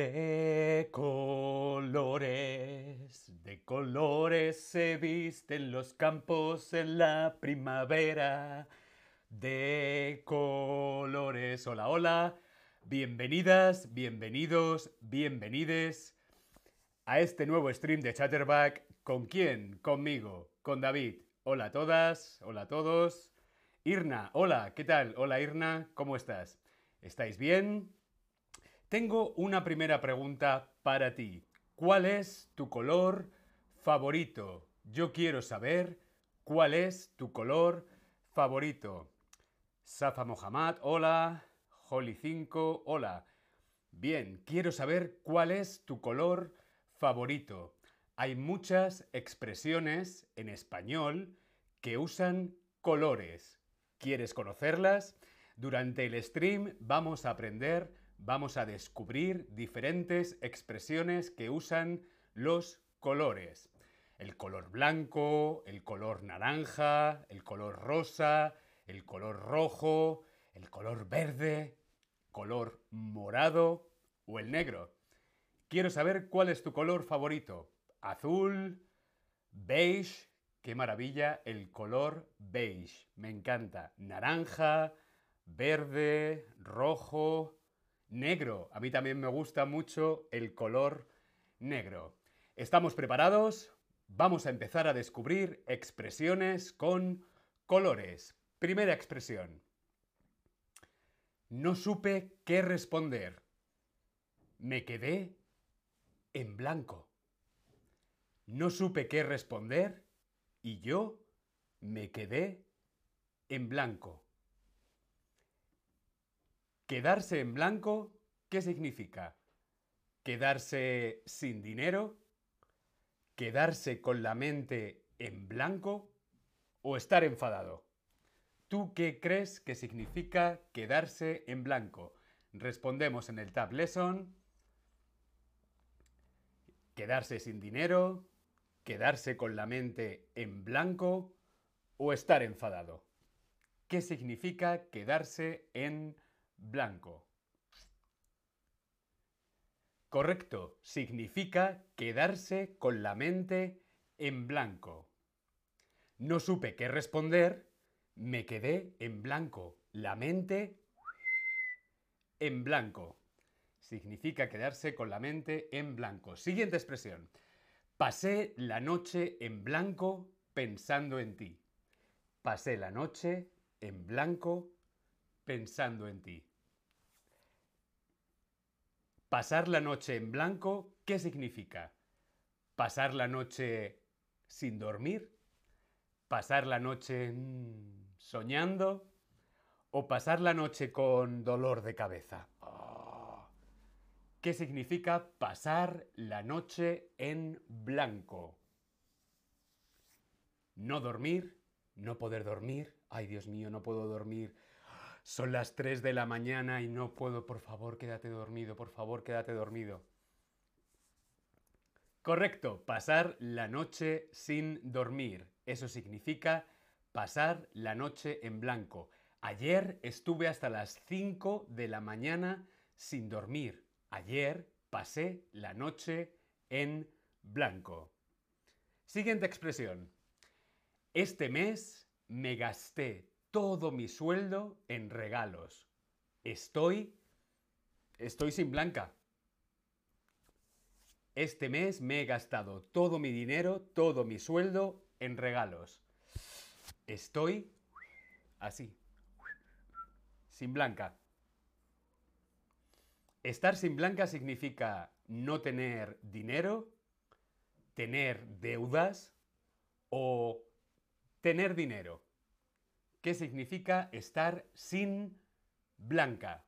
De colores, de colores se visten los campos en la primavera. De colores, hola, hola. Bienvenidas, bienvenidos, bienvenides a este nuevo stream de Chatterback. ¿Con quién? Conmigo, con David. Hola a todas, hola a todos. Irna, hola, ¿qué tal? Hola Irna, ¿cómo estás? ¿Estáis bien? Tengo una primera pregunta para ti. ¿Cuál es tu color favorito? Yo quiero saber cuál es tu color favorito. Safa Mohammad, hola. Holly 5, hola. Bien, quiero saber cuál es tu color favorito. Hay muchas expresiones en español que usan colores. ¿Quieres conocerlas? Durante el stream vamos a aprender vamos a descubrir diferentes expresiones que usan los colores. El color blanco, el color naranja, el color rosa, el color rojo, el color verde, color morado o el negro. Quiero saber cuál es tu color favorito. Azul, beige, qué maravilla el color beige. Me encanta. Naranja, verde, rojo, negro. A mí también me gusta mucho el color negro. ¿Estamos preparados? Vamos a empezar a descubrir expresiones con colores. Primera expresión. No supe qué responder. Me quedé en blanco. No supe qué responder y yo me quedé en blanco. Quedarse en blanco, ¿qué significa? ¿Quedarse sin dinero? ¿Quedarse con la mente en blanco? ¿O estar enfadado? ¿Tú qué crees que significa quedarse en blanco? Respondemos en el Tab Lesson. Quedarse sin dinero, quedarse con la mente en blanco o estar enfadado. ¿Qué significa quedarse en blanco? Blanco. Correcto, significa quedarse con la mente en blanco. No supe qué responder, me quedé en blanco. La mente en blanco. Significa quedarse con la mente en blanco. Siguiente expresión. Pasé la noche en blanco pensando en ti. Pasé la noche en blanco pensando en ti. Pasar la noche en blanco, ¿qué significa? ¿Pasar la noche sin dormir? ¿Pasar la noche mm, soñando? ¿O pasar la noche con dolor de cabeza? Oh. ¿Qué significa pasar la noche en blanco? No dormir, no poder dormir. Ay, Dios mío, no puedo dormir son las 3 de la mañana y no puedo, por favor, quédate dormido, por favor, quédate dormido. Correcto, pasar la noche sin dormir. Eso significa pasar la noche en blanco. Ayer estuve hasta las 5 de la mañana sin dormir. Ayer pasé la noche en blanco. Siguiente expresión. Este mes me gasté todo mi sueldo en regalos. Estoy... Estoy sin blanca. Este mes me he gastado todo mi dinero, todo mi sueldo en regalos. Estoy así. Sin blanca. Estar sin blanca significa no tener dinero, tener deudas o tener dinero. ¿Qué significa estar sin blanca.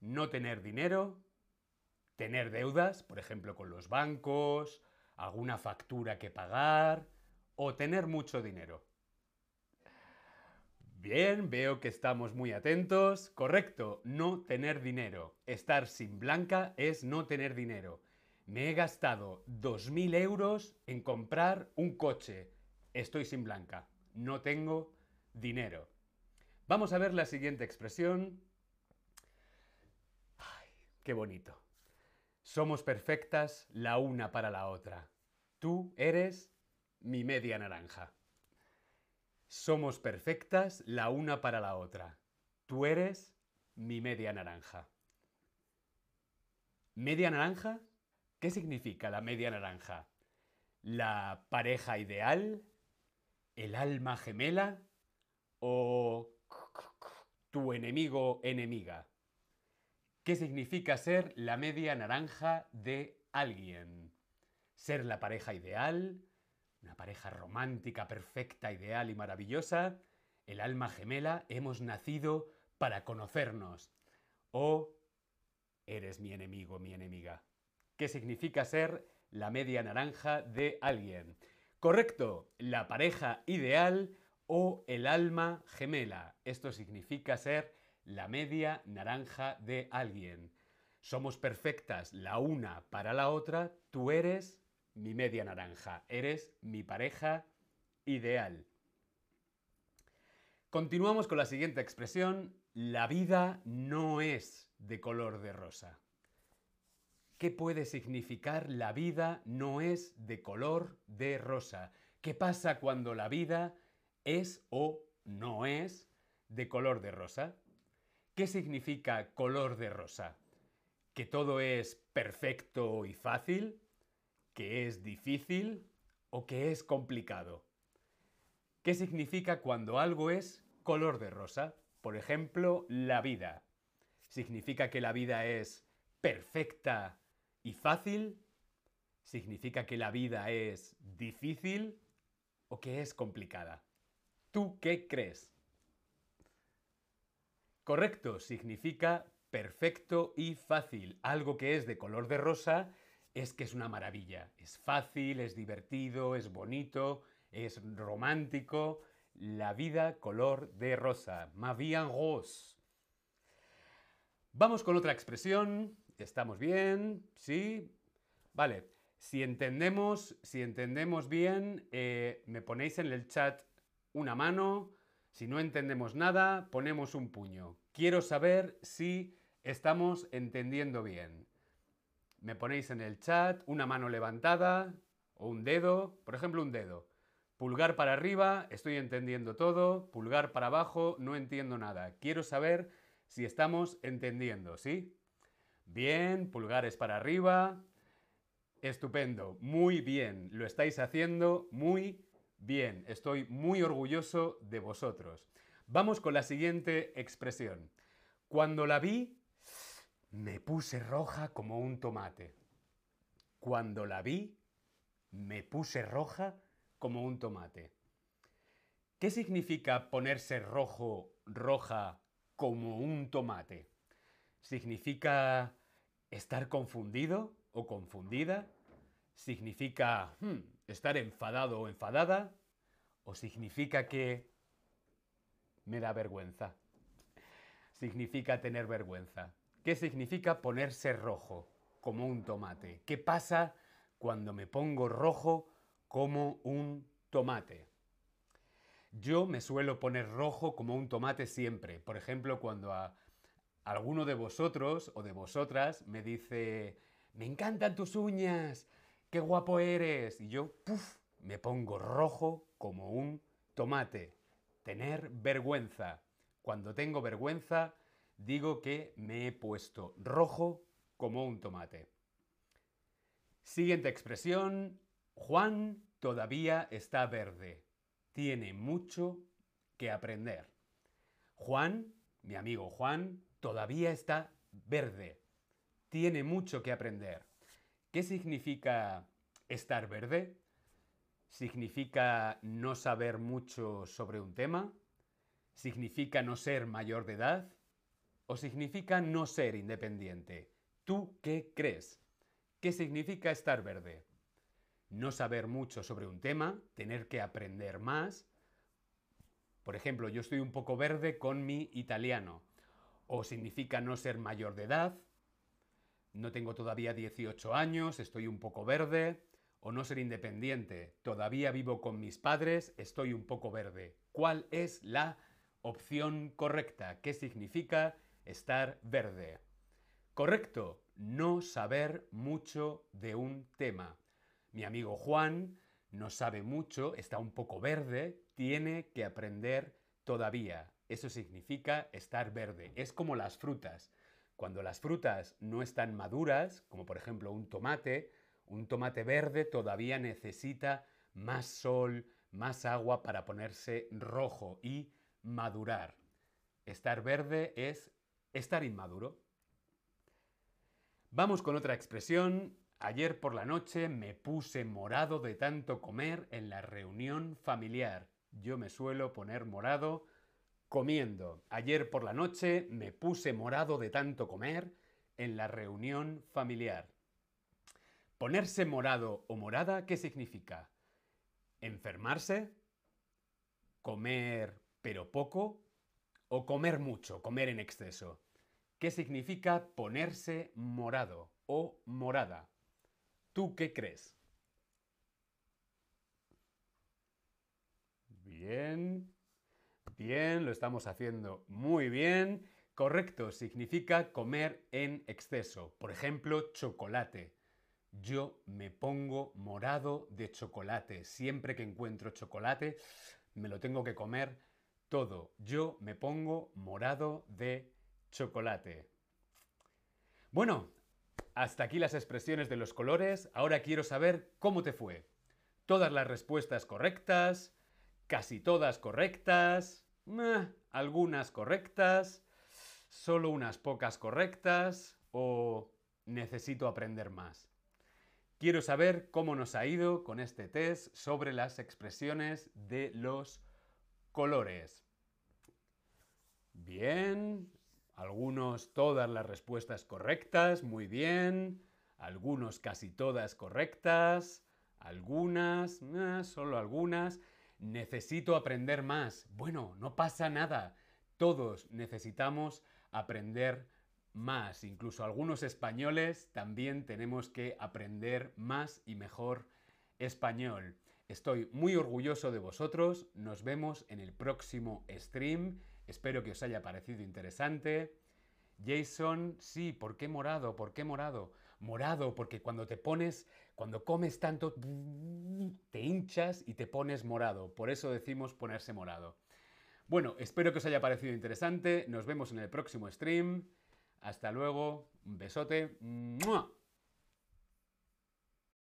No tener dinero, tener deudas, por ejemplo, con los bancos, alguna factura que pagar o tener mucho dinero. Bien, veo que estamos muy atentos. Correcto, no tener dinero. Estar sin blanca es no tener dinero. Me he gastado 2.000 euros en comprar un coche. Estoy sin blanca no tengo dinero. Vamos a ver la siguiente expresión. Qué bonito. Somos perfectas la una para la otra. Tú eres mi media naranja. Somos perfectas la una para la otra. Tú eres mi media naranja. ¿Media naranja? ¿Qué significa la media naranja? ¿La pareja ideal? ¿El alma gemela? ¿O tu enemigo enemiga? ¿Qué significa ser la media naranja de alguien? ¿Ser la pareja ideal? ¿Una pareja romántica, perfecta, ideal y maravillosa? ¿El alma gemela? Hemos nacido para conocernos. ¿O eres mi enemigo, mi enemiga? ¿Qué significa ser la media naranja de alguien? Correcto, la pareja ideal o el alma gemela. Esto significa ser la media naranja de alguien. Somos perfectas la una para la otra, tú eres mi media naranja, eres mi pareja ideal. Continuamos con la siguiente expresión, la vida no es de color de rosa. ¿Qué puede significar la vida no es de color de rosa? ¿Qué pasa cuando la vida es o no es de color de rosa? ¿Qué significa color de rosa? ¿Que todo es perfecto y fácil? ¿Que es difícil? ¿O que es complicado? ¿Qué significa cuando algo es color de rosa? Por ejemplo, la vida. ¿Significa que la vida es perfecta y fácil? ¿Significa que la vida es difícil o que es complicada? ¿Tú qué crees? Correcto significa perfecto y fácil. Algo que es de color de rosa es que es una maravilla. Es fácil, es divertido, es bonito, es romántico. La vida color de rosa. Ma vie en rose. Vamos con otra expresión. ¿Estamos bien? ¿Sí? Vale. Si entendemos, si entendemos bien, eh, me ponéis en el chat una mano, si no entendemos nada, ponemos un puño. Quiero saber si estamos entendiendo bien. Me ponéis en el chat una mano levantada o un dedo, por ejemplo un dedo. Pulgar para arriba, estoy entendiendo todo. Pulgar para abajo, no entiendo nada. Quiero saber si estamos entendiendo, ¿sí? Bien, pulgares para arriba. Estupendo, muy bien. Lo estáis haciendo muy Bien, estoy muy orgulloso de vosotros. Vamos con la siguiente expresión. Cuando la vi, me puse roja como un tomate. Cuando la vi, me puse roja como un tomate. ¿Qué significa ponerse rojo, roja como un tomate? ¿Significa estar confundido o confundida? ¿Significa hmm, estar enfadado o enfadada? ¿O significa que me da vergüenza? Significa tener vergüenza. ¿Qué significa ponerse rojo como un tomate? ¿Qué pasa cuando me pongo rojo como un tomate? Yo me suelo poner rojo como un tomate siempre. Por ejemplo, cuando a alguno de vosotros o de vosotras me dice, me encantan tus uñas, qué guapo eres. Y yo, puff, me pongo rojo como un tomate. Tener vergüenza. Cuando tengo vergüenza, digo que me he puesto rojo como un tomate. Siguiente expresión. Juan todavía está verde. Tiene mucho que aprender. Juan, mi amigo Juan, todavía está verde. Tiene mucho que aprender. ¿Qué significa estar verde? ¿Significa no saber mucho sobre un tema? ¿Significa no ser mayor de edad? ¿O significa no ser independiente? ¿Tú qué crees? ¿Qué significa estar verde? No saber mucho sobre un tema, tener que aprender más. Por ejemplo, yo estoy un poco verde con mi italiano. O significa no ser mayor de edad, no tengo todavía 18 años, estoy un poco verde, o no ser independiente, todavía vivo con mis padres, estoy un poco verde. ¿Cuál es la opción correcta? ¿Qué significa estar verde? Correcto, no saber mucho de un tema. Mi amigo Juan no sabe mucho, está un poco verde, tiene que aprender todavía. Eso significa estar verde. Es como las frutas. Cuando las frutas no están maduras, como por ejemplo un tomate, un tomate verde todavía necesita más sol, más agua para ponerse rojo y madurar. Estar verde es estar inmaduro. Vamos con otra expresión. Ayer por la noche me puse morado de tanto comer en la reunión familiar. Yo me suelo poner morado comiendo. Ayer por la noche me puse morado de tanto comer en la reunión familiar. Ponerse morado o morada, ¿qué significa? ¿Enfermarse? ¿Comer pero poco? ¿O comer mucho, comer en exceso? ¿Qué significa ponerse morado o morada? ¿Tú qué crees? Bien, bien, lo estamos haciendo muy bien. Correcto, significa comer en exceso. Por ejemplo, chocolate. Yo me pongo morado de chocolate. Siempre que encuentro chocolate, me lo tengo que comer todo. Yo me pongo morado de chocolate. Bueno, hasta aquí las expresiones de los colores. Ahora quiero saber cómo te fue. Todas las respuestas correctas, casi todas correctas, algunas correctas, solo unas pocas correctas o necesito aprender más. Quiero saber cómo nos ha ido con este test sobre las expresiones de los colores. Bien, algunos todas las respuestas correctas, muy bien. Algunos casi todas correctas. Algunas, eh, solo algunas. Necesito aprender más. Bueno, no pasa nada. Todos necesitamos aprender más. Incluso algunos españoles también tenemos que aprender más y mejor español. Estoy muy orgulloso de vosotros. Nos vemos en el próximo stream. Espero que os haya parecido interesante. Jason, sí, ¿por qué morado? ¿Por qué morado? Morado, porque cuando te pones, cuando comes tanto, te hinchas y te pones morado. Por eso decimos ponerse morado. Bueno, espero que os haya parecido interesante. Nos vemos en el próximo stream. Hasta luego. Un besote.